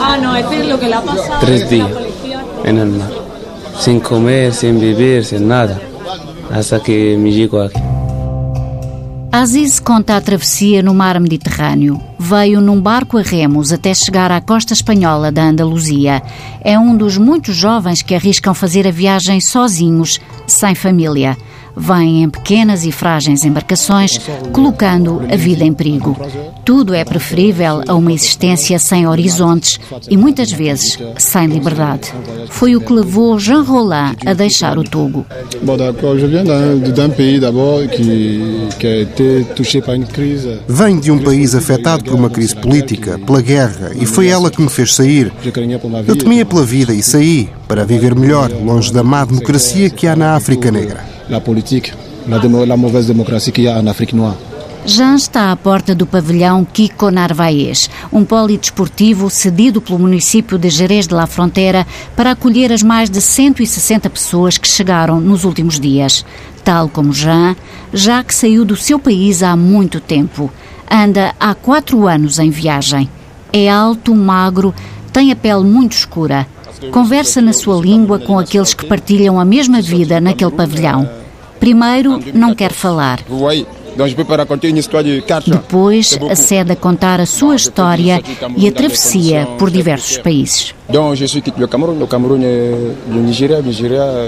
Ah, no, este es lo que le ha pasado. Tres días en el mar, sin comer, sin vivir, sin nada, hasta que me llego aquí. Aziz conta a travessia no mar Mediterrâneo. Veio num barco a remos até chegar à costa espanhola da Andaluzia. É um dos muitos jovens que arriscam fazer a viagem sozinhos, sem família vêm em pequenas e frágeis embarcações, colocando a vida em perigo. Tudo é preferível a uma existência sem horizontes e muitas vezes sem liberdade. Foi o que levou Jean Roland a deixar o Togo. Venho de um país afetado por uma crise política, pela guerra, e foi ela que me fez sair. Eu temia pela vida e saí para viver melhor, longe da má democracia que há na África Negra la politique, la, la mauvaise démocratie qu'il y a en Afrique noire. Jean está à porta do pavilhão Kiko Narvaez, um polidesportivo cedido pelo município de Jerez de la Frontera para acolher as mais de 160 pessoas que chegaram nos últimos dias. Tal como Jean, já que saiu do seu país há muito tempo. Anda há quatro anos em viagem. É alto, magro, tem a pele muito escura. Conversa na sua língua com aqueles que partilham a mesma vida naquele pavilhão. Primeiro, não quer falar. Depois, acede a contar a sua história e a travessia por diversos países.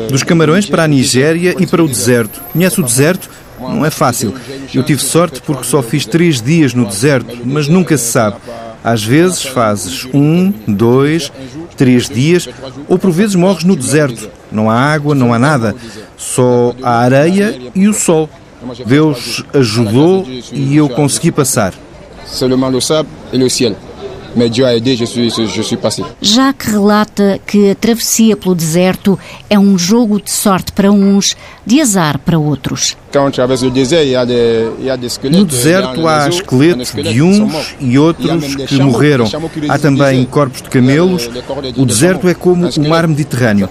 Dos Camarões para a Nigéria e para o deserto. Conhece o deserto? Não é fácil. Eu tive sorte porque só fiz três dias no deserto, mas nunca se sabe. Às vezes fazes um, dois, três dias, ou por vezes morres no deserto. Não há água, não há nada, só a areia e o sol. Deus ajudou e eu consegui passar. Seulement le sable et le ciel. Mais Dieu a aidé, je suis, je suis passé. Jacques relata que a travessia pelo deserto é um jogo de sorte para uns, de azar para outros. No deserto há esqueletos de uns e outros que morreram. Há também corpos de camelos. O deserto é como o mar Mediterrâneo.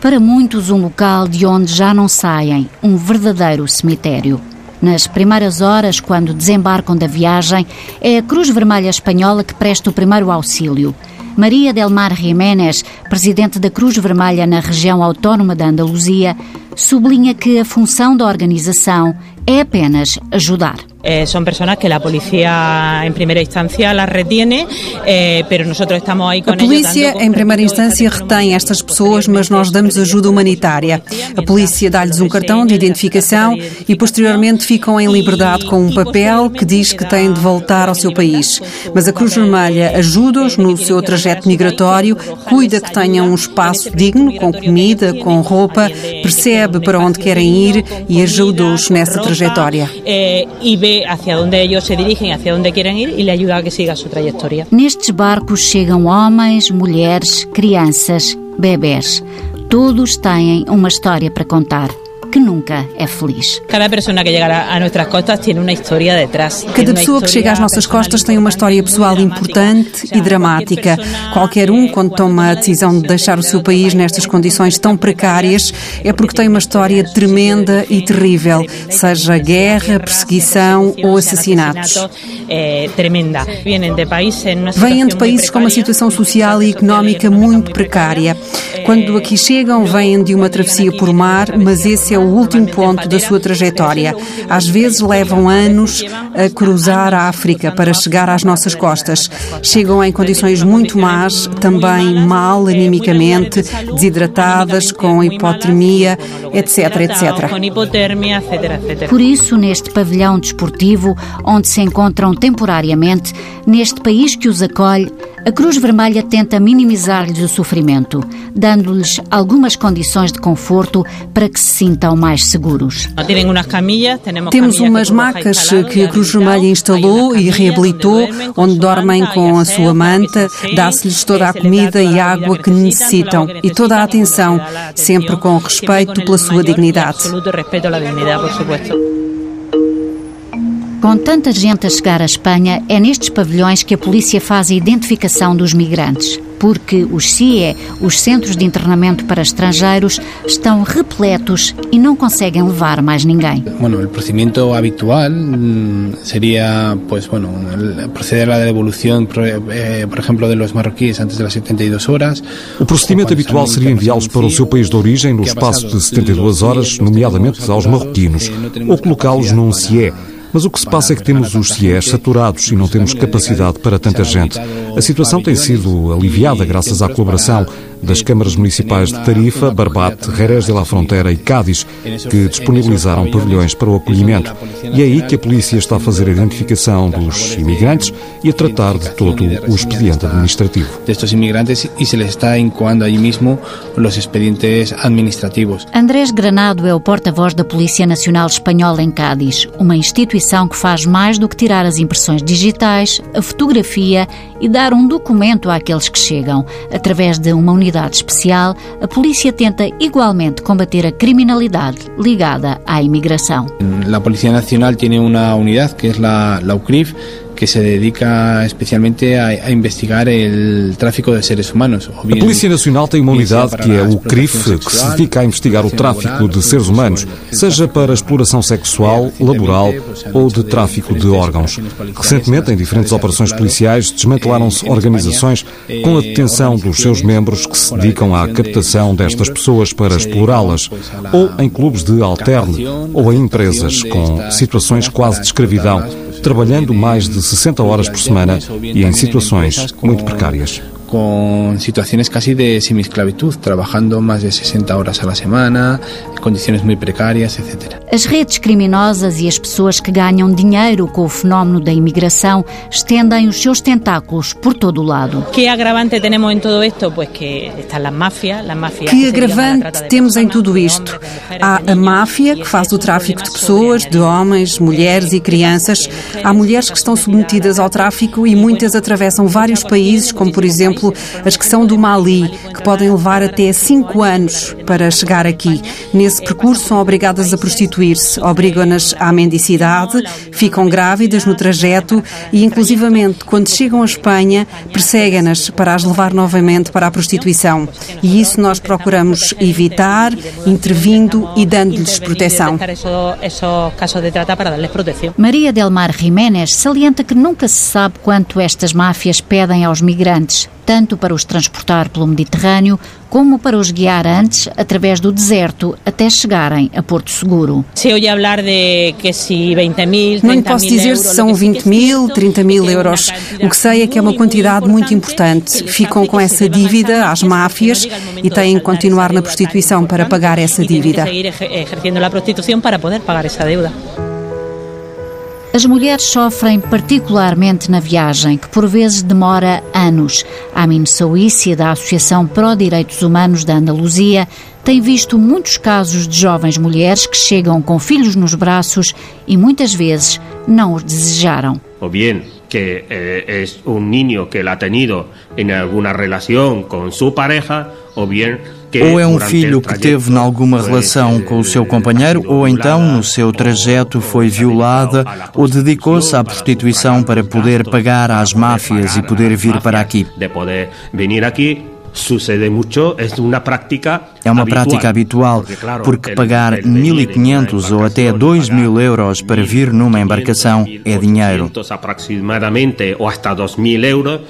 Para muitos, um local de onde já não saem, um verdadeiro cemitério. Nas primeiras horas, quando desembarcam da viagem, é a Cruz Vermelha Espanhola que presta o primeiro auxílio. Maria Del Mar Jiménez, presidente da Cruz Vermelha na região autónoma da Andaluzia, sublinha que a função da organização é apenas ajudar. Eh, son personas que la policía en primera instancia las retiene, eh, pero nosotros estamos ahí con A polícia em primeira instância retém estas pessoas, mas nós damos ajuda humanitária. A polícia dá-lhes um cartão de identificação e posteriormente ficam em liberdade com um papel que diz que têm de voltar ao seu país. Mas a Cruz Vermelha ajuda-os no seu trajeto migratório, cuida que tenham um espaço digno, com comida, com roupa, percebe para onde querem ir e ajuda-os nessa trajetória. Eh, e hacia onde eles se dirigem, hacia onde querem ir e lhe ajuda a que siga a sua trajetória. Nestes barcos chegam homens, mulheres, crianças, bebés. Todos têm uma história para contar que nunca é feliz. Cada pessoa que chega a nossas costas tem uma história detrás. Cada pessoa que chega às nossas costas tem uma história pessoal importante e dramática. Qualquer um, quando toma a decisão de deixar o seu país nestas condições tão precárias, é porque tem uma história tremenda e terrível, seja guerra, perseguição ou assassinatos. Vêm de países com uma situação social e económica muito precária. Quando aqui chegam, vêm de uma travessia por mar, mas esse é o último ponto da sua trajetória. Às vezes levam anos a cruzar a África para chegar às nossas costas. Chegam em condições muito más, também mal animicamente, desidratadas, com hipotermia, etc, etc. Por isso, neste pavilhão desportivo, onde se encontram temporariamente, neste país que os acolhe, a Cruz Vermelha tenta minimizar-lhes o sofrimento, dando-lhes algumas condições de conforto para que se sintam mais seguros. Temos umas macas que a Cruz Vermelha instalou e reabilitou, onde dormem com a sua manta, dá-se-lhes toda a comida e água que necessitam e toda a atenção, sempre com respeito pela sua dignidade. Com tanta gente a chegar à Espanha, é nestes pavilhões que a polícia faz a identificação dos migrantes. porque os CIE, os Centros de Internamento para Estrangeiros, estão repletos e não conseguem levar mais ninguém. Bueno, o procedimento habitual mm, seria, pues, bueno, proceder à devolução, por, eh, por exemplo, de los marroquíes antes das 72 horas. O procedimento habitual seria enviá-los para o seu país de origem no espaço de 72 horas, nomeadamente aos marroquinos, ou colocá-los num CIE mas o que se passa é que temos os CIEs saturados e não temos capacidade para tanta gente. A situação tem sido aliviada graças à colaboração das câmaras municipais de Tarifa, Barbate, Jerez de la Frontera e Cádiz, que disponibilizaram pavilhões para o acolhimento. E é aí que a polícia está a fazer a identificação dos imigrantes e a tratar de todo o expediente administrativo. Destes imigrantes e se les está incoando aí mesmo os expedientes administrativos. Andrés Granado é o porta-voz da Polícia Nacional Espanhola em Cádiz, uma instituição que faz mais do que tirar as impressões digitais, a fotografia e dar um documento àqueles que chegam. Através de uma unidade especial, a polícia tenta igualmente combater a criminalidade ligada à imigração. A Polícia Nacional tem uma unidade que é a UCRIF, que se dedica especialmente a, a, investigar o tráfico de seres humanos. a Polícia Nacional tem uma unidade que é o CRIF, que se dedica a investigar o tráfico de seres humanos, seja para exploração sexual, laboral ou de tráfico de órgãos. Recentemente, em diferentes operações policiais, desmantelaram-se organizações com a detenção dos seus membros que se dedicam à captação destas pessoas para explorá-las, ou em clubes de alterne, ou em empresas com situações quase de escravidão trabalhando mais de 60 horas por semana e em situações muito precárias. Con situaciones casi de semi-esclavitud, trabajando más de 60 horas a la semana, condições muito precárias, etc. As redes criminosas e as pessoas que ganham dinheiro com o fenómeno da imigração estendem os seus tentáculos por todo o lado. Que agravante temos em todo isto? Pois que estão as máfias, as máfias. Que agravante temos em tudo isto? Há a máfia que faz o tráfico de pessoas, de homens, mulheres e crianças. Há mulheres que estão submetidas ao tráfico e muitas atravessam vários países, como por exemplo exemplo, as que são do Mali, que podem levar até cinco anos para chegar aqui. Nesse percurso são obrigadas a prostituir-se, obrigam-nas à mendicidade, ficam grávidas no trajeto e, inclusivamente, quando chegam à Espanha, perseguem-nas para as levar novamente para a prostituição. E isso nós procuramos evitar, intervindo e dando-lhes proteção. Maria Delmar Jiménez salienta que nunca se sabe quanto estas máfias pedem aos migrantes tanto para os transportar pelo Mediterrâneo como para os guiar antes através do deserto até chegarem a Porto Seguro. Se ouve falar de que se 20 mil, Não lhe posso dizer se são 20 mil, 30 mil euros. O que sei é que é uma quantidade muito importante. Ficam com essa dívida às máfias e têm que continuar na prostituição para pagar essa dívida. As mulheres sofrem particularmente na viagem, que por vezes demora anos. A Souícia, da Associação Pró Direitos Humanos da Andaluzia, tem visto muitos casos de jovens mulheres que chegam com filhos nos braços e muitas vezes não os desejaram. Ou bem que é um niño que la ha tenido em alguma relação com sua pareja, ou bem ou é um filho que teve em alguma relação com o seu companheiro, ou então no seu trajeto foi violada ou dedicou-se à prostituição para poder pagar às máfias e poder vir para aqui. Sucede mucho, é uma prática É uma prática habitual, porque pagar 1.500 ou até 2.000 euros para vir numa embarcação é dinheiro. aproximadamente ou hasta 2.000 euros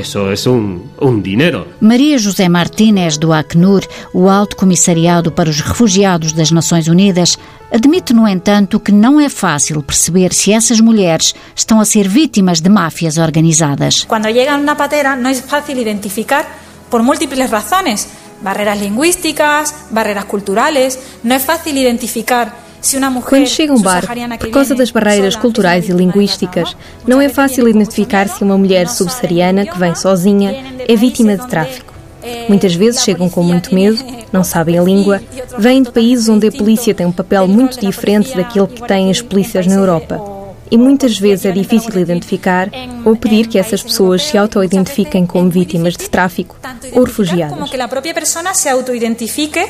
isso é um, um dinheiro. Maria José Martínez, do Acnur, o Alto Comissariado para os Refugiados das Nações Unidas, admite, no entanto, que não é fácil perceber se essas mulheres estão a ser vítimas de máfias organizadas. Quando chegam na patera, não é fácil identificar por múltiples razones, barreras lingüísticas, barreras culturales, no es fácil identificar quando chega um barco, por causa das barreiras culturais e linguísticas, não é fácil identificar se uma mulher subsaariana que vem sozinha é vítima de tráfico. Muitas vezes chegam com muito medo, não sabem a língua, vêm de países onde a polícia tem um papel muito diferente daquele que têm as polícias na Europa. E muitas vezes é difícil identificar ou pedir que essas pessoas se auto-identifiquem como vítimas de tráfico ou refugiadas. Como que a própria pessoa se auto-identifique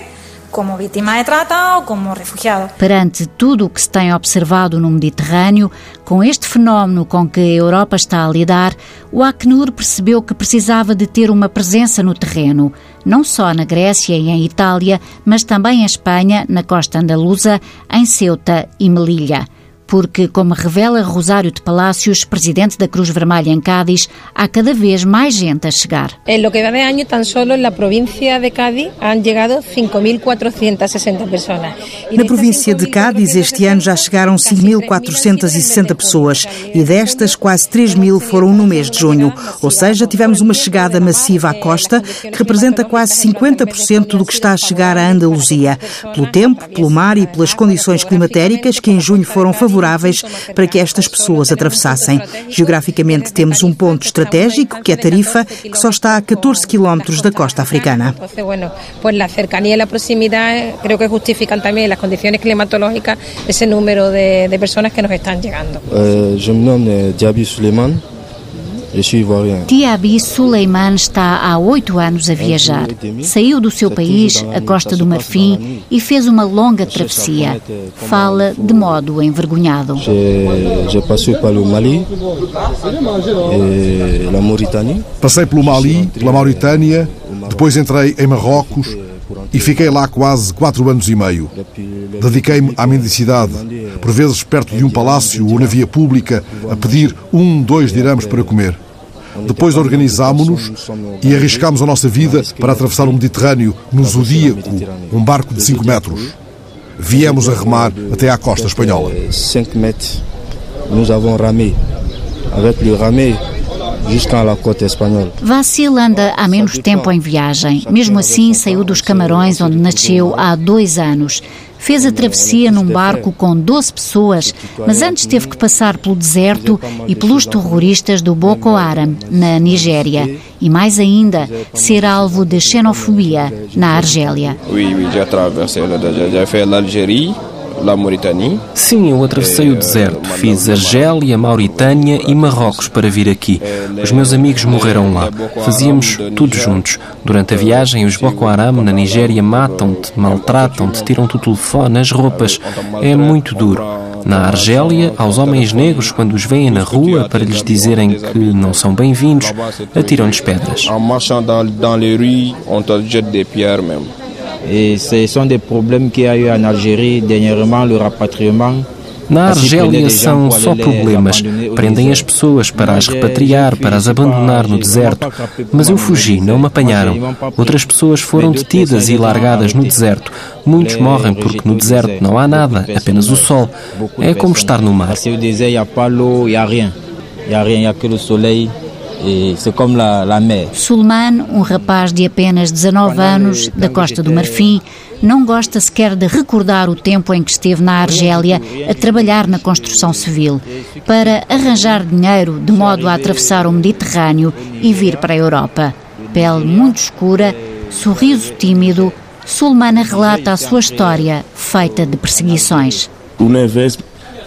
como víctima de trata ou como refugiado. Perante tudo o que se tem observado no Mediterrâneo, com este fenómeno com que a Europa está a lidar, o Acnur percebeu que precisava de ter uma presença no terreno, não só na Grécia e em Itália, mas também em Espanha, na costa andaluza, em Ceuta e Melilla porque, como revela Rosário de Palácios, presidente da Cruz Vermelha em Cádiz, há cada vez mais gente a chegar. Em lo que va de ano, tan solo na província de Cádiz han chegado 5.460 pessoas. Na província de Cádiz, este ano já chegaram 5.460 pessoas e destas, quase 3 mil foram no mês de junho. Ou seja, tivemos uma chegada massiva à costa, que representa quase 50% do que está a chegar à Andaluzia. Pelo tempo, pelo mar e pelas condições climatéricas que em junho foram favoráveis favoráveis para que estas pessoas atravessassem. Geograficamente temos um ponto estratégico, que é Tarifa, que só está a 14 quilómetros da costa africana. A cercanía e a proximidade creo que justifican também as condições climatológicas esse número de, pessoas que nos estão chegando. Uh, je me nomme Diaby Suleiman. Tiabi Suleiman está há oito anos a viajar. Saiu do seu país, a Costa do Marfim, e fez uma longa travessia. Fala de modo envergonhado. Passei pelo Mali, pela Mauritânia, depois entrei em Marrocos e fiquei lá quase quatro anos e meio. Dediquei-me à mendicidade, por vezes perto de um palácio ou na via pública, a pedir um, dois dirhams para comer. Depois organizámo-nos e arriscámos a nossa vida para atravessar o Mediterrâneo no Zodíaco, um barco de 5 metros. Viemos a remar até à costa espanhola. 5 metros, nós avons ramé. Avec le ramé, Vassil anda há menos tempo em viagem. Mesmo assim, saiu dos Camarões, onde nasceu há dois anos. Fez a travessia num barco com 12 pessoas, mas antes teve que passar pelo deserto e pelos terroristas do Boko Haram, na Nigéria. E mais ainda, ser alvo de xenofobia na Argélia. Oui, oui, já atravessei, já fui l'Algérie. Sim, eu atravessei o deserto. Fiz Argélia, Mauritânia e Marrocos para vir aqui. Os meus amigos morreram lá. Fazíamos tudo juntos. Durante a viagem, os Boko Haram na Nigéria matam-te, maltratam-te, tiram-te o telefone, as roupas. É muito duro. Na Argélia, aos homens negros, quando os veem na rua para lhes dizerem que não são bem-vindos, atiram-lhes pedras. En marchant dans les rues, on te jette des pierres même. Et ce sont des problèmes qu'il y a eu en Algérie dernièrement, le rapatriement. Na Argélia são só problemas. Prendem as pessoas para as repatriar, para as abandonar no deserto. Mas eu fugi, não me apanharam. Outras pessoas foram detidas e largadas no deserto. Muitos morrem porque no deserto não há nada, apenas o sol. É como estar no mar. C'est comme la, la mer. Sulman, um rapaz de apenas 19 anos, da Costa do Marfim, não gosta sequer de recordar o tempo em que esteve na Argélia a trabalhar na construção civil, para arranjar dinheiro de modo a atravessar o Mediterrâneo e vir para a Europa. Pele muito escura, sorriso tímido, Sulmana relata a sua história feita de perseguições. Uma vez,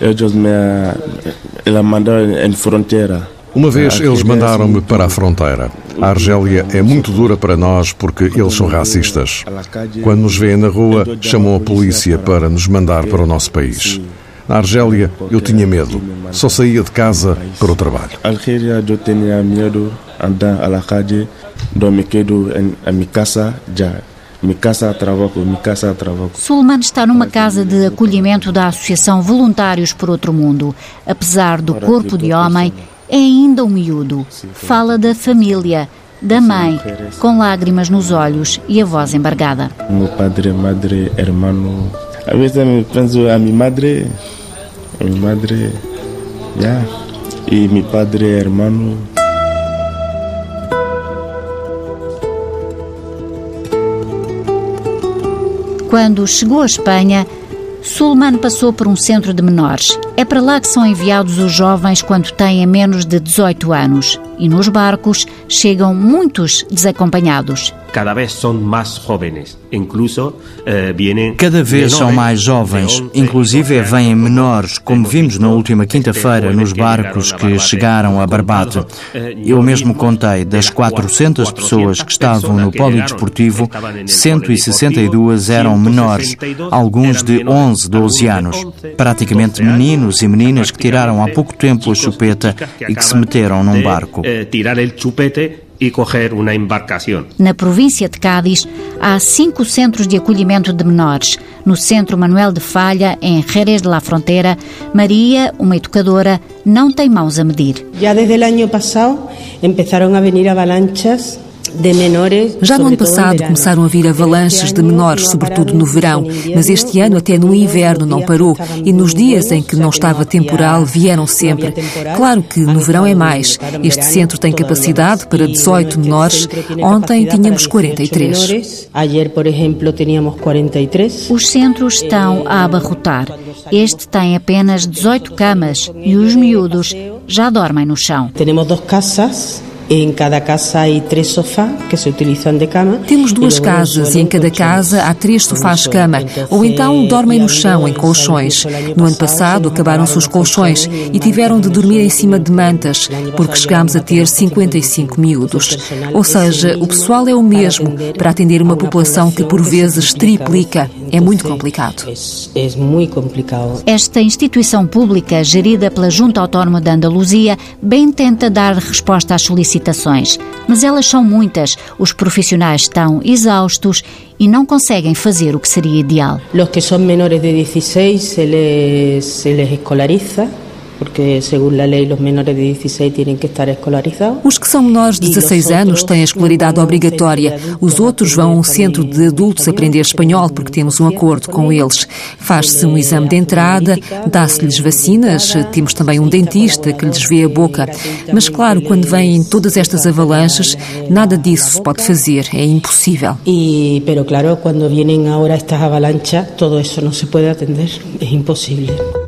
eu me mandaram em fronteira uma vez eles mandaram-me para a fronteira. A Argélia é muito dura para nós porque eles são racistas. Quando nos veem na rua, chamam a polícia para nos mandar para o nosso país. Na Argélia, eu tinha medo. Só saía de casa para o trabalho. Argélia, eu tinha medo andar à calle, me quedo em minha casa já. Sulman está numa casa de acolhimento da Associação Voluntários por Outro Mundo. Apesar do corpo de homem, é ainda um miúdo. Fala da família, da mãe, com lágrimas nos olhos e a voz embargada. Meu padre, madre, hermano. Às vezes penso a minha madre, a minha madre, yeah. e meu padre, hermano. Quando chegou à Espanha, Sulman passou por um centro de menores É para lá que são enviados os jovens quando têm menos de 18 anos. E nos barcos chegam muitos desacompanhados cada vez são mais jovens, incluso eh, Cada vez são mais jovens, inclusive vêm menores, como vimos na última quinta-feira nos barcos que chegaram a Barbate. Eu mesmo contei, das 400 pessoas que estavam no polidesportivo, 162 eram menores, alguns de 11, 12 anos. Praticamente meninos e meninas que tiraram há pouco tempo a chupeta e que se meteram num barco. Tirar o chupete e correr uma embarcação. Na província de Cádiz, há cinco centros de acolhimento de menores. No Centro Manuel de Falha, em Jerez de la Frontera, Maria, uma educadora, não tem mãos a medir. Já desde o ano passado, começaram a vir avalanchas já no ano passado começaram a vir avalanches de menores, sobretudo no verão, mas este ano até no inverno não parou e nos dias em que não estava temporal vieram sempre. Claro que no verão é mais. Este centro tem capacidade para 18 menores. Ontem tínhamos 43. Ayer, por exemplo, tínhamos 43. Os centros estão a abarrotar. Este tem apenas 18 camas e os miúdos já dormem no chão. Temos duas casas em cada casa há três sofás que se utilizam de cama. Temos duas casas e em cada casa há três sofás-cama, ou então dormem no chão, em colchões. No ano passado acabaram-se os colchões e tiveram de dormir em cima de mantas, porque chegámos a ter 55 miúdos. Ou seja, o pessoal é o mesmo para atender uma população que por vezes triplica. É muito complicado. É muito complicado. Esta instituição pública, gerida pela Junta Autónoma da Andaluzia, bem tenta dar resposta às solicitações solicitações, mas elas são muitas. Os profissionais estão exaustos e não conseguem fazer o que seria ideal. Os que são menores de 16 se les, se les escolariza porque, segundo a lei, os menores de 16 têm que estar escolarizados. Os que são menores de 16 anos têm a escolaridade obrigatória. Os outros vão a um centro de adultos aprender espanhol, porque temos um acordo com eles. Faz-se um exame de entrada, dá-se-lhes vacinas, temos também um dentista que lhes vê a boca. Mas, claro, quando vêm todas estas avalanches, nada disso se pode fazer, é impossível. E, pero claro, quando vêm agora estas avalanchas, todo isso não se pode atender, é impossível.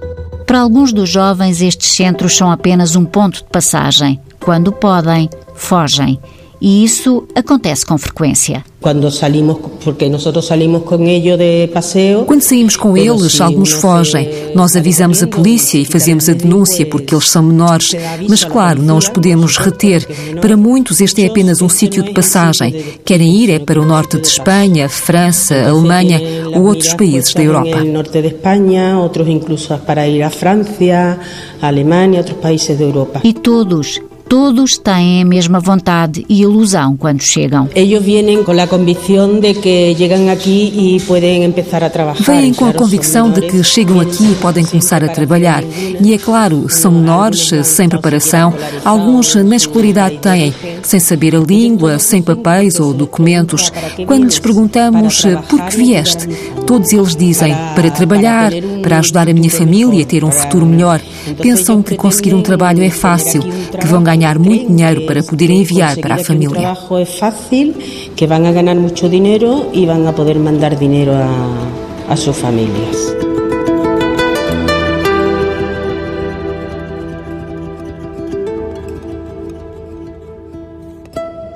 Para alguns dos jovens, estes centros são apenas um ponto de passagem. Quando podem, fogem. E isso acontece com frequência. Quando salimos, porque nós salimos com eles de passeio. Quando saímos com eles, alguns fogem. Nós avisamos a polícia e fazemos a denúncia porque eles são menores. Mas claro, não os podemos reter. Para muitos, este é apenas um sítio de passagem. Querem ir é para o norte de Espanha, França, Alemanha ou outros países da Europa. norte de Espanha, outros incluso para ir à França, Alemanha, outros países da Europa. E todos Todos têm a mesma vontade e ilusão quando chegam. Eles vêm com a convicção de que chegam aqui e podem começar a trabalhar. Vêm com a convicção de que chegam aqui e podem começar a trabalhar. E é claro, são menores, sem preparação, alguns nem escolaridade têm, sem saber a língua, sem papéis ou documentos. Quando lhes perguntamos por que vieste, todos eles dizem para trabalhar, para ajudar a minha família a ter um futuro melhor. Pensam que conseguir um trabalho é fácil, que vão ganhar ganhar muito dinheiro para poder enviar para a família. O trabalho é fácil, que vão ganhar muito dinheiro e vão poder mandar dinheiro a, a suas famílias.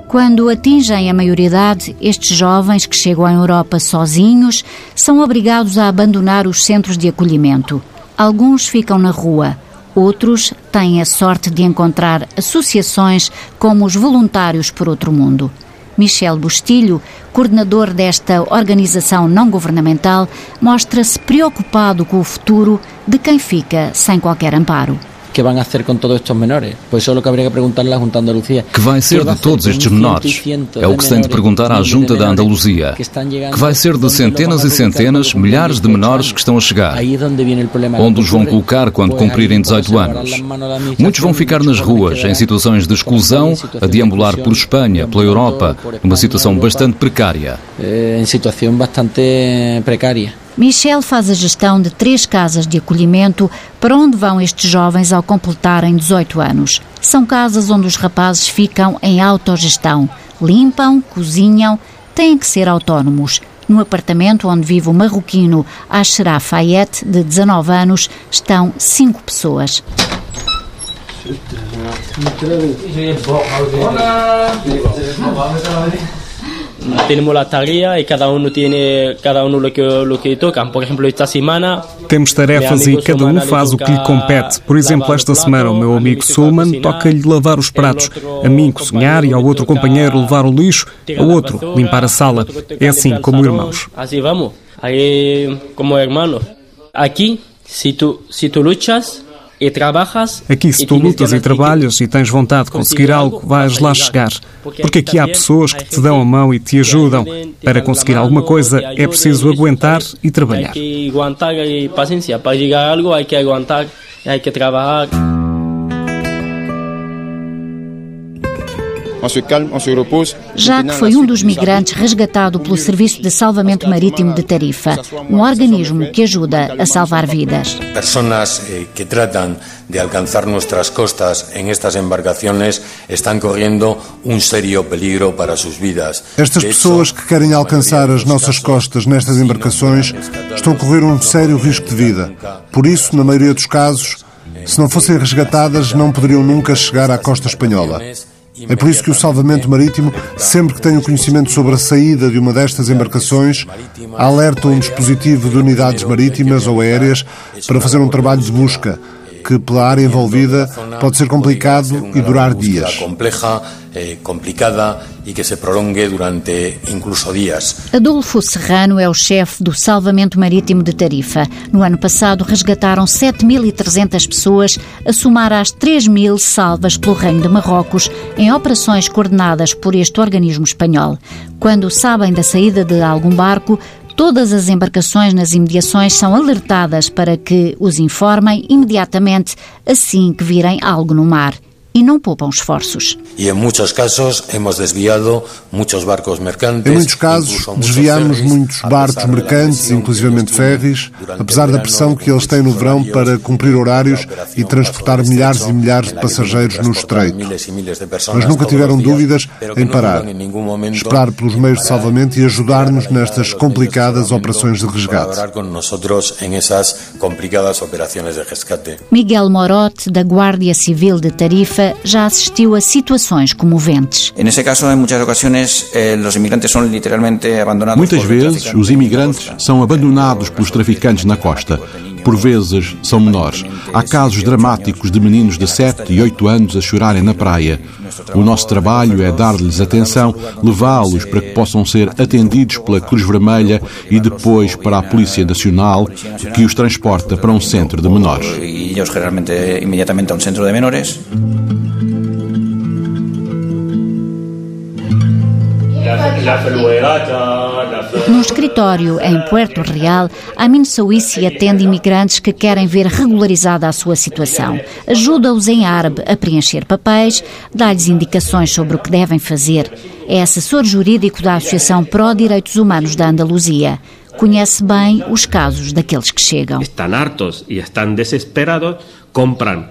Quando atingem a maioridade, estes jovens que chegam à Europa sozinhos são obrigados a abandonar os centros de acolhimento. Alguns ficam na rua, Outros têm a sorte de encontrar associações como os Voluntários por Outro Mundo. Michel Bustilho, coordenador desta organização não governamental, mostra-se preocupado com o futuro de quem fica sem qualquer amparo que vão fazer com todos estes menores? O que haveria que perguntar à Junta de. Que vai ser de todos estes menores? É o que se tem de perguntar à Junta da Andaluzia. Que vai ser de centenas e centenas, milhares de menores que estão a chegar. Onde os vão colocar quando cumprirem 18 anos? Muitos vão ficar nas ruas, em situações de exclusão, a deambular por Espanha, pela Europa, numa situação bastante precária. Eh, em situação bastante precária. Michel faz a gestão de três casas de acolhimento para onde vão estes jovens ao completarem 18 anos. São casas onde os rapazes ficam em autogestão. Limpam, cozinham, têm que ser autónomos. No apartamento onde vive o marroquino Ashraf Fayette, de 19 anos, estão cinco pessoas. Temos a tarefa e cada um tem cada um o que o que toca. Por exemplo, esta semana temos tarefas e cada um faz o que lhe compete. Por exemplo, esta semana o meu amigo Sulman toca-lhe lavar os pratos, a mim cozinhar e ao outro companheiro levar o lixo, ao outro limpar a sala. É assim como irmãos. Assim vamos, aí como irmãos. Aqui, se tu se tu lutas Aqui, se tu lutas e trabalhas e tens vontade de conseguir algo, vais lá chegar. Porque aqui há pessoas que te dão a mão e te ajudam. Para conseguir alguma coisa, é preciso aguentar e trabalhar. Aguentar e paciência. Para chegar a há que. Jacques foi um dos migrantes resgatado pelo Serviço de Salvamento Marítimo de Tarifa, um organismo que ajuda a salvar vidas. Pessoas eh, que tratam de alcançar nossas costas em estas embarcações estão correndo um sério peligro para suas vidas. Estas pessoas que querem alcançar as nossas costas nestas embarcações estão a correr um sério risco de vida. Por isso, na maioria dos casos, se não fossem resgatadas, não poderiam nunca chegar à costa espanhola. É por isso que o salvamento marítimo, sempre que tem o conhecimento sobre a saída de uma destas embarcações, alerta um dispositivo de unidades marítimas ou aéreas para fazer um trabalho de busca que, pela área envolvida, pode ser complicado e durar dias. E que se prolongue durante incluso dias. Adolfo Serrano é o chefe do Salvamento Marítimo de Tarifa. No ano passado resgataram 7.300 pessoas, a somar às 3.000 salvas pelo Reino de Marrocos, em operações coordenadas por este organismo espanhol. Quando sabem da saída de algum barco, Todas as embarcações nas imediações são alertadas para que os informem imediatamente assim que virem algo no mar e não poupam esforços. E em muitos casos hemos desviado muitos barcos mercantes. Em muitos casos desviamos muitos barcos mercantes, inclusivamente ferries, apesar da pressão que eles têm no verão para cumprir horários e transportar milhares e milhares de passageiros no estreito. Mas nunca tiveram dúvidas em parar, esperar pelos meios de salvamento e ajudar-nos nestas complicadas operações de resgate. Miguel Morote, da Guardia Civil de Tarifa, já assistiu a situações comoventes. Eh, Muitas vezes, os imigrantes são abandonados pelos traficantes na costa. Por vezes, são menores. Há casos dramáticos de meninos de 7 e 8 anos a chorarem na praia. O nosso trabalho é dar-lhes atenção, levá-los para que possam ser atendidos pela Cruz Vermelha e depois para a Polícia Nacional, que os transporta para um centro de menores. E eles, geralmente, imediatamente a um centro de menores. No escritório em Puerto Real, Amin Souissi atende imigrantes que querem ver regularizada a sua situação. Ajuda-os em árabe a preencher papéis, dá-lhes indicações sobre o que devem fazer. É assessor jurídico da Associação Pró Direitos Humanos da Andaluzia conhece bem os casos daqueles que chegam. Estão hartos e estão desesperados, compram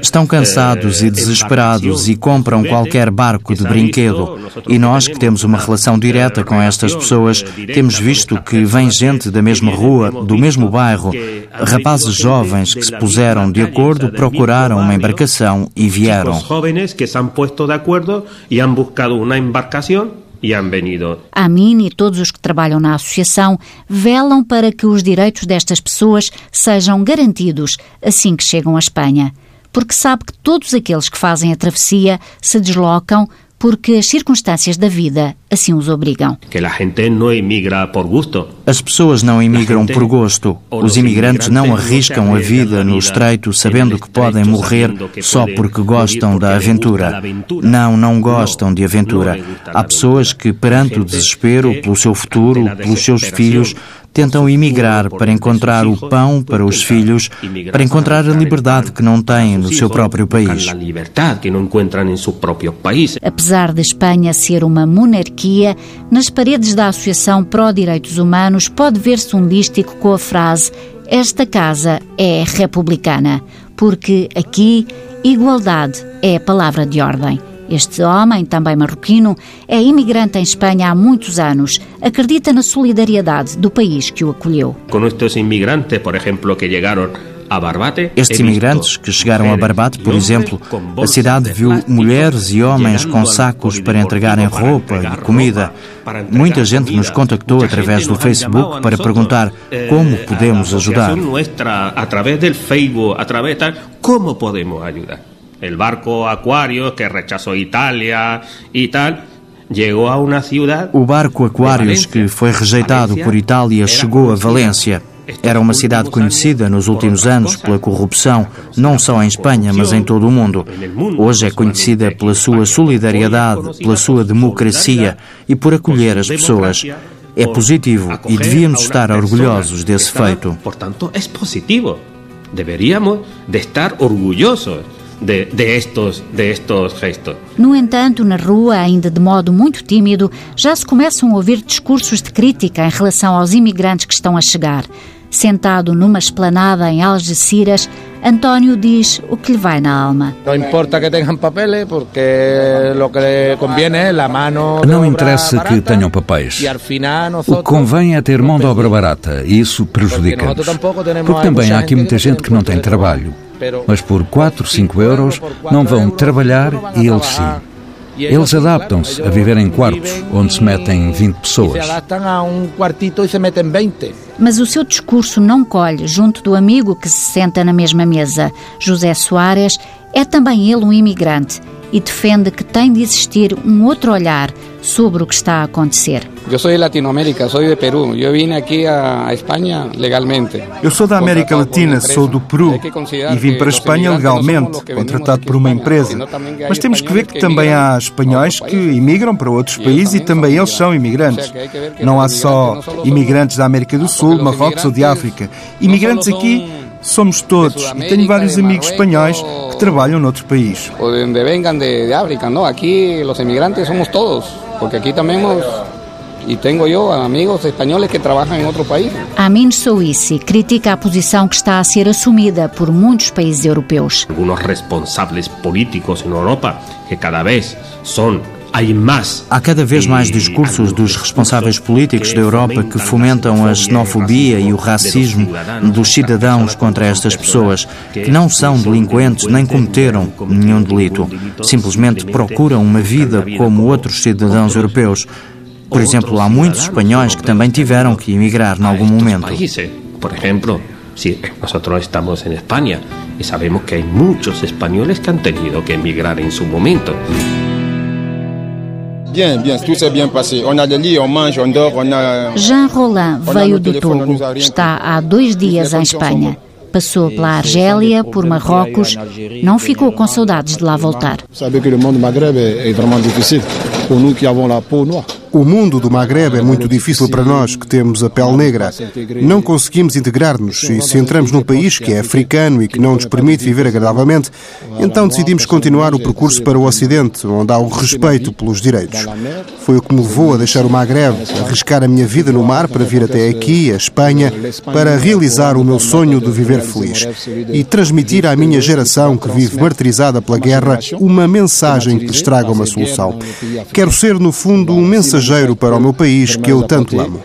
Estão cansados e eh, desesperados e compram qualquer barco de brinquedo. E nós, que temos uma relação direta com estas pessoas, temos visto que vem gente da mesma rua, do mesmo bairro, rapazes jovens que se puseram de acordo, procuraram uma embarcação e vieram. A mim e todos os que trabalham na associação velam para que os direitos destas pessoas sejam garantidos assim que chegam à Espanha, porque sabe que todos aqueles que fazem a travessia se deslocam porque as circunstâncias da vida assim os obrigam. Que a gente não emigra por gosto. As pessoas não imigram por gosto. Os imigrantes não arriscam a vida no estreito sabendo que podem morrer só porque gostam da aventura. Não, não gostam de aventura. Há pessoas que, perante o desespero pelo seu futuro, pelos seus filhos, tentam emigrar para encontrar o pão para os filhos, para encontrar a liberdade que não têm no seu próprio país. Apesar de Espanha ser uma monarquia, nas paredes da Associação Pró Direitos Humanos pode ver-se um lístico com a frase Esta casa é republicana, porque aqui igualdade é a palavra de ordem Este homem, também marroquino, é imigrante em Espanha há muitos anos. Acredita na solidariedade do país que o acolheu. Com estes imigrantes, por exemplo, que chegaram estes imigrantes que chegaram a Barbate, por exemplo, a cidade viu mulheres e homens com sacos para entregarem roupa e comida. Muita gente nos contactou através do Facebook para perguntar como podemos ajudar. Através do Facebook, através de como podemos ajudar. O barco Aquarius que rechazou Itália e tal o barco Aquarius, que foi rejeitado por Itália, chegou a Valência. Era uma cidade conhecida nos últimos anos pela corrupção, não só em Espanha, mas em todo o mundo. Hoje é conhecida pela sua solidariedade, pela sua democracia e por acolher as pessoas. É positivo e devíamos estar orgulhosos desse feito. Portanto, é positivo. Deveríamos de estar orgulhosos de, de, estos, de estos gestos. No entanto, na rua, ainda de modo muito tímido, já se começam a ouvir discursos de crítica em relação aos imigrantes que estão a chegar. Sentado numa esplanada em Algeciras, António diz o que lhe vai na alma. Não importa que tenham papéis, porque o que lhe convém é a mão. Não interessa que tenham papéis. O que convém é ter mão de obra barata e isso prejudica-nos. Porque também há aqui muita gente que não tem trabalho. Mas por 4, 5 euros não vão trabalhar e eles sim. Eles adaptam-se a viver em quartos onde se metem 20 pessoas. Mas o seu discurso não colhe junto do amigo que se senta na mesma mesa. José Soares é também ele um imigrante e defende que tem de existir um outro olhar sobre o que está a acontecer. Eu sou de Latinoamérica, sou de Peru. Eu vim aqui a Espanha legalmente. Eu sou da América Latina, sou do Peru e vim para a Espanha legalmente, contratado por uma empresa. Mas temos que ver que também há espanhóis que imigram para outros países e também eles são imigrantes. Não há só imigrantes da América do Sul, Marrocos ou de África. Imigrantes aqui somos todos e tenho vários amigos espanhóis que trabalham noutro país. Ou de onde venham de, África, não? Aqui os imigrantes somos todos, porque aqui também e tenho eu amigos espanhóis que trabalham em outro país. Amin Souissi critica a posição que está a ser assumida por muitos países europeus. Alguns responsáveis políticos na Europa que cada vez são Há cada vez mais discursos dos responsáveis políticos da Europa que fomentam a xenofobia e o racismo dos cidadãos contra estas pessoas, que não são delinquentes nem cometeram nenhum delito. Simplesmente procuram uma vida como outros cidadãos europeus. Por exemplo, há muitos espanhóis que também tiveram que emigrar em algum momento. Por exemplo, si nosotros estamos en España y sabemos que hay muchos españoles que han tenido que emigrar en su momento. Bien, bien, tout s'est bien passé. On a le lit, on mange, on dort, on a... Jean Roland veio do Togo. Está há dois dias em Espanha. Passou pela Argélia, por Marrocos, não ficou com saudades de lá voltar. Sabe que o mundo Maghreb é vraiment difícil pour nous qui avons la peau noire. O mundo do Maghreb é muito difícil para nós que temos a pele negra. Não conseguimos integrar-nos e se entramos num país que é africano e que não nos permite viver agradavelmente, então decidimos continuar o percurso para o Ocidente, onde há o respeito pelos direitos. Foi o que me levou a deixar o Maghreb, arriscar a minha vida no mar para vir até aqui, a Espanha, para realizar o meu sonho de viver feliz e transmitir à minha geração que vive martirizada pela guerra uma mensagem que lhes traga uma solução. Quero ser, no fundo, um mensageiro mensageiro para o meu país que eu tanto amo.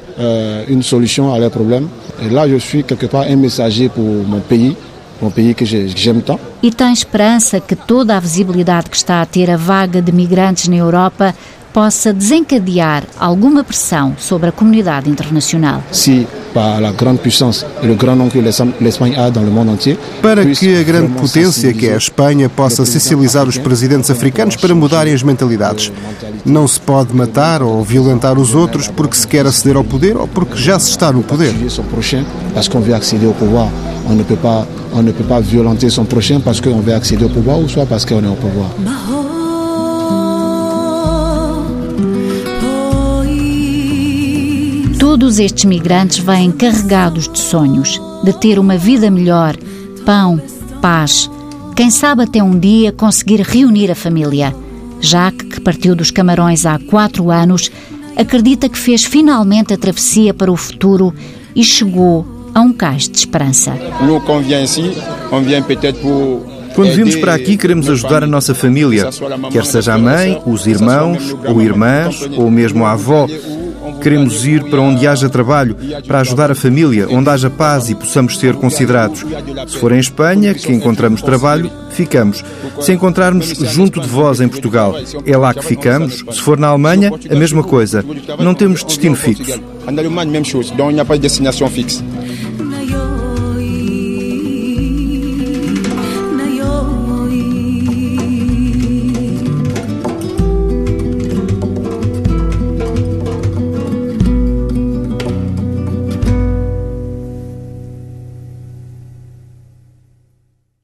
Uma solução ao problema. E lá eu sou, quelque part, um mensageiro para o meu país. Um país que j'aime tant. E tem esperança que toda a visibilidade que está a ter a vaga de migrantes na Europa possa desencadear alguma pressão sobre a comunidade internacional. Se para que a. Para que grande potência que é a Espanha possa sensibilizar os presidentes africanos para mudarem as mentalidades. Não se pode matar ou violentar os outros porque se quer aceder ao poder ou porque já se está no poder. Parce qu'on veut accéder au pouvoir, on ne peut pas, on ne peut pas violenter son prochain parce qu'on veut accéder au pouvoir ou soit parce qu'on est au pouvoir. Todos estes migrantes vêm carregados de sonhos, de ter uma vida melhor, pão, paz. Quem sabe até um dia conseguir reunir a família. Jacques, que partiu dos Camarões há quatro anos, acredita que fez finalmente a travessia para o futuro e chegou a um cais de esperança. Quando vimos para aqui, queremos ajudar a nossa família, quer seja a mãe, os irmãos, ou irmãs, ou mesmo a avó. Queremos ir para onde haja trabalho, para ajudar a família, onde haja paz e possamos ser considerados. Se for em Espanha, que encontramos trabalho, ficamos. Se encontrarmos junto de vós em Portugal, é lá que ficamos. Se for na Alemanha, a mesma coisa. Não temos destino fixo.